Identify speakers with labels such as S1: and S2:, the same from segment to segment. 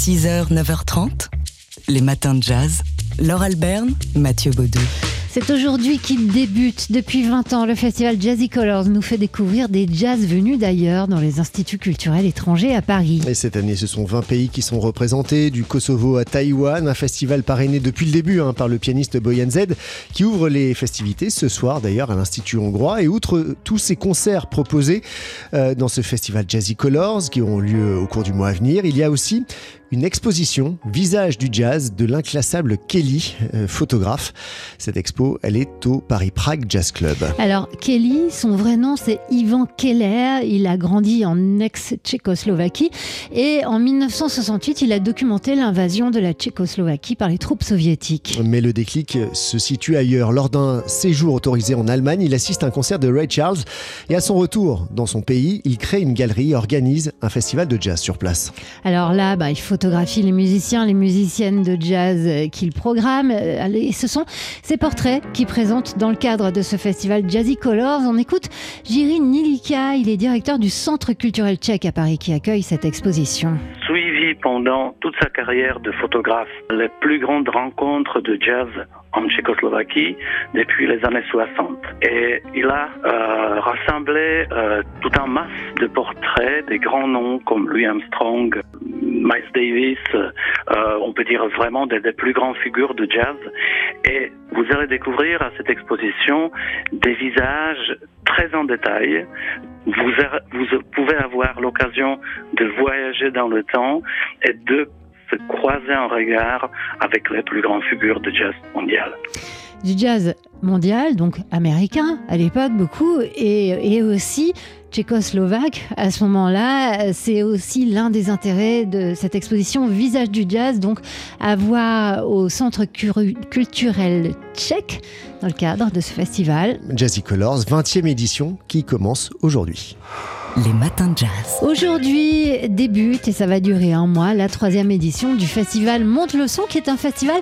S1: 6h, 9h30, les matins de jazz. Laure Alberne, Mathieu Baudou.
S2: C'est aujourd'hui qu'il débute. Depuis 20 ans, le festival Jazzy Colors nous fait découvrir des jazz venus d'ailleurs dans les instituts culturels étrangers à Paris.
S3: Et cette année, ce sont 20 pays qui sont représentés, du Kosovo à Taïwan, un festival parrainé depuis le début hein, par le pianiste Boyan Z, qui ouvre les festivités ce soir d'ailleurs à l'Institut hongrois. Et outre tous ces concerts proposés euh, dans ce festival Jazzy Colors, qui auront lieu au cours du mois à venir, il y a aussi une exposition Visage du jazz de l'inclassable Kelly, euh, photographe. Cette expo, elle est au Paris Prague Jazz Club.
S2: Alors Kelly, son vrai nom c'est Ivan Keller, il a grandi en ex-Tchécoslovaquie et en 1968 il a documenté l'invasion de la Tchécoslovaquie par les troupes soviétiques.
S3: Mais le déclic se situe ailleurs. Lors d'un séjour autorisé en Allemagne, il assiste à un concert de Ray Charles et à son retour dans son pays, il crée une galerie et organise un festival de jazz sur place.
S2: Alors là, bah, il faut photographie les musiciens, les musiciennes de jazz euh, qu'il programme. Euh, ce sont ces portraits qui présentent dans le cadre de ce festival Jazzy Colors. On écoute Jiří Nilika, il est directeur du Centre culturel tchèque à Paris qui accueille cette exposition.
S4: Suivi pendant toute sa carrière de photographe les plus grandes rencontres de jazz en Tchécoslovaquie depuis les années 60. Et il a euh, rassemblé euh, tout un masse de portraits des grands noms comme Louis Armstrong, Miles Davis, euh, on peut dire vraiment des, plus grandes figures de jazz. Et vous allez découvrir à cette exposition des visages très en détail. Vous, vous pouvez avoir l'occasion de voyager dans le temps et de se croiser en regard avec les plus grandes figures de jazz mondial.
S2: Du jazz mondial, donc américain à l'époque beaucoup, et, et aussi tchécoslovaque à ce moment-là. C'est aussi l'un des intérêts de cette exposition Visage du jazz, donc à voir au centre culturel tchèque dans le cadre de ce festival.
S3: Jazzy Colors, 20e édition qui commence aujourd'hui.
S1: Les matins de jazz.
S2: Aujourd'hui débute, et ça va durer un mois, la troisième édition du festival Monte le son, qui est un festival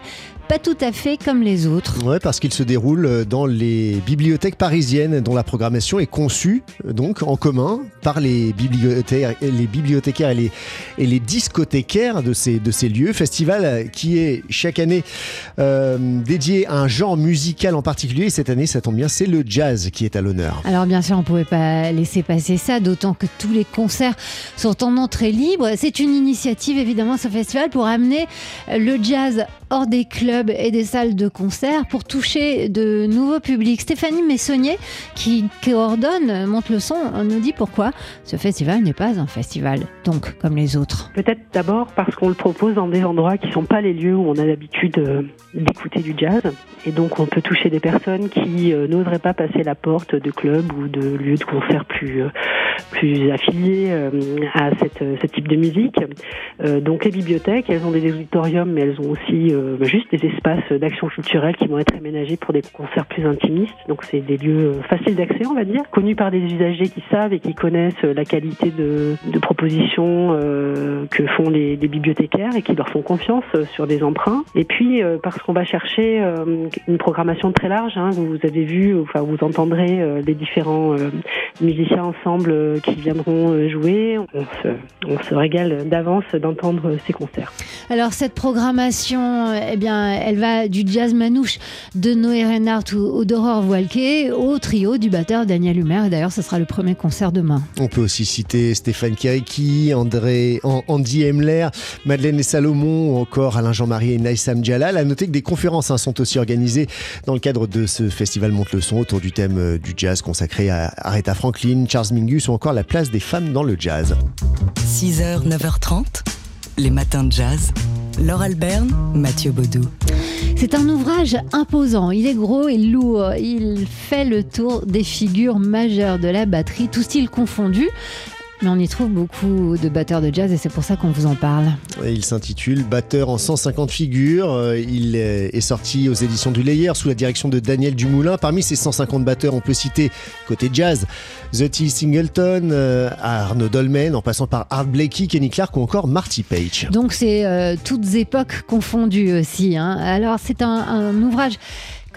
S2: pas tout à fait comme les autres.
S3: Ouais, parce qu'il se déroule dans les bibliothèques parisiennes, dont la programmation est conçue donc en commun par les bibliothécaires, les bibliothécaires et, les, et les discothécaires de ces, de ces lieux. Festival qui est chaque année euh, dédié à un genre musical en particulier. Et cette année, ça tombe bien, c'est le jazz qui est à l'honneur.
S2: Alors bien sûr, on ne pouvait pas laisser passer ça, d'autant que tous les concerts sont en entrée libre. C'est une initiative évidemment, ce festival, pour amener le jazz hors des clubs et des salles de concert pour toucher de nouveaux publics. Stéphanie Messonnier, qui coordonne Monte le son, nous dit pourquoi ce festival n'est pas un festival, donc comme les autres.
S5: Peut-être d'abord parce qu'on le propose dans des endroits qui ne sont pas les lieux où on a l'habitude euh, d'écouter du jazz. Et donc on peut toucher des personnes qui euh, n'oseraient pas passer la porte de clubs ou de lieux de concert plus, euh, plus affiliés à cette, ce type de musique. donc les bibliothèques, elles ont des auditoriums, mais elles ont aussi bah, juste des espaces d'action culturelle qui vont être aménagés pour des concerts plus intimistes. Donc c'est des lieux faciles d'accès, on va dire, connus par des usagers qui savent et qui connaissent la qualité de, propositions euh, que font les, bibliothécaires et qui leur font confiance sur des emprunts. Et puis euh, parce qu'on va chercher euh, une programmation très large, hein, vous avez vu, enfin vous entendrez euh, les différents euh, musiciens ensemble qui viendront jouer. On se, on se régale d'avance d'entendre ces concerts.
S2: Alors cette programmation, eh bien, elle va du jazz manouche de Noé Reinhardt ou d'Aurore Voilquet au trio du batteur Daniel Humer. Et d'ailleurs, ce sera le premier concert demain.
S3: On peut aussi citer Stéphane Kiriki, André, Andy Emler, Madeleine et Salomon, ou encore Alain Jean-Marie et Naïsam Djalal. À noter que des conférences hein, sont aussi organisées dans le cadre de ce festival Monte le son autour du thème du jazz consacré à Aretha Franklin, Charles Mingus ou encore la place des femmes dans le jazz.
S1: 6h, 9h30, les matins de jazz. Laure Alberne, Mathieu Baudou.
S2: C'est un ouvrage imposant, il est gros et lourd, il fait le tour des figures majeures de la batterie, tout style confondu. Mais on y trouve beaucoup de batteurs de jazz et c'est pour ça qu'on vous en parle.
S3: Il s'intitule Batteur en 150 figures. Il est sorti aux éditions du Layer sous la direction de Daniel Dumoulin. Parmi ces 150 batteurs, on peut citer côté jazz The T. Singleton, euh, Arnaud Dolmen, en passant par Art Blakey, Kenny Clark ou encore Marty Page.
S2: Donc c'est euh, toutes époques confondues aussi. Hein. Alors c'est un, un ouvrage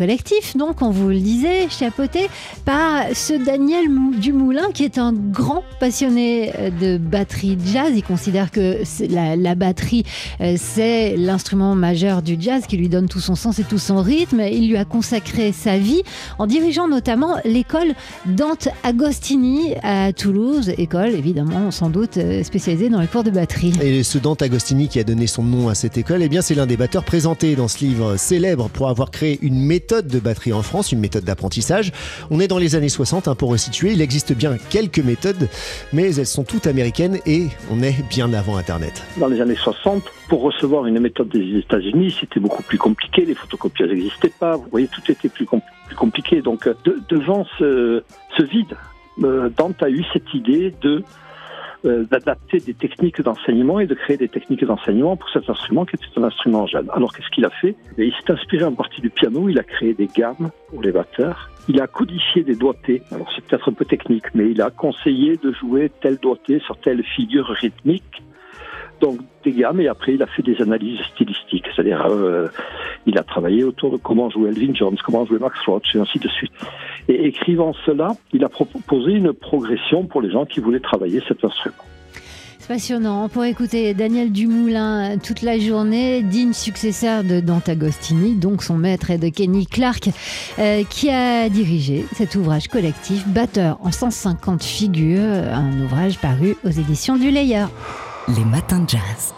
S2: collectif, donc, on vous le disait, chapeauté par ce Daniel Dumoulin qui est un grand passionné euh, de batterie jazz. Il considère que la, batterie, euh, c'est l'instrument majeur du jazz qui lui donne tout son sens et tout son rythme. Il lui a consacré sa vie en dirigeant notamment l'école Dante Agostini à Toulouse, école évidemment sans doute euh, spécialisée dans les cours de batterie.
S3: Et ce Dante Agostini qui a donné son nom à cette école, eh bien c'est l'un des batteurs présentés dans ce livre célèbre pour avoir créé une méthode de batterie en France, une méthode d'apprentissage. On est dans les années 60 hein, pour resituer. Il existe bien quelques méthodes, mais elles sont toutes américaines et on est bien avant Internet.
S6: Dans les années 60, pour recevoir une méthode des États-Unis, c'était beaucoup plus compliqué. Les photocopieuses n'existaient pas. Vous voyez, tout était plus, compliqué. Donc, devant ce, vide, euh, Dante a eu cette idée de euh, d'adapter des techniques d'enseignement et de créer des techniques d'enseignement pour cet instrument qui était un instrument jeune. Alors qu'est-ce qu'il a fait? Il s'est inspiré en partie du piano, il a créé des gammes pour les batteurs, il a codifié des doigtés, alors c'est peut-être un peu technique, mais il a conseillé de jouer tel doigté sur telle figure rythmique. Donc des gammes et après il a fait des analyses stylistiques, c'est-à-dire euh, il a travaillé autour de comment jouer Elvin Jones, comment jouer Max Roach et ainsi de suite. Et écrivant cela, il a proposé une progression pour les gens qui voulaient travailler cet instrument.
S2: C'est passionnant. Pour écouter Daniel Dumoulin toute la journée, digne successeur de Dante Agostini, donc son maître est de Kenny Clark, euh, qui a dirigé cet ouvrage collectif, Batteur en 150 figures, un ouvrage paru aux éditions du Layer.
S1: Les matins de jazz.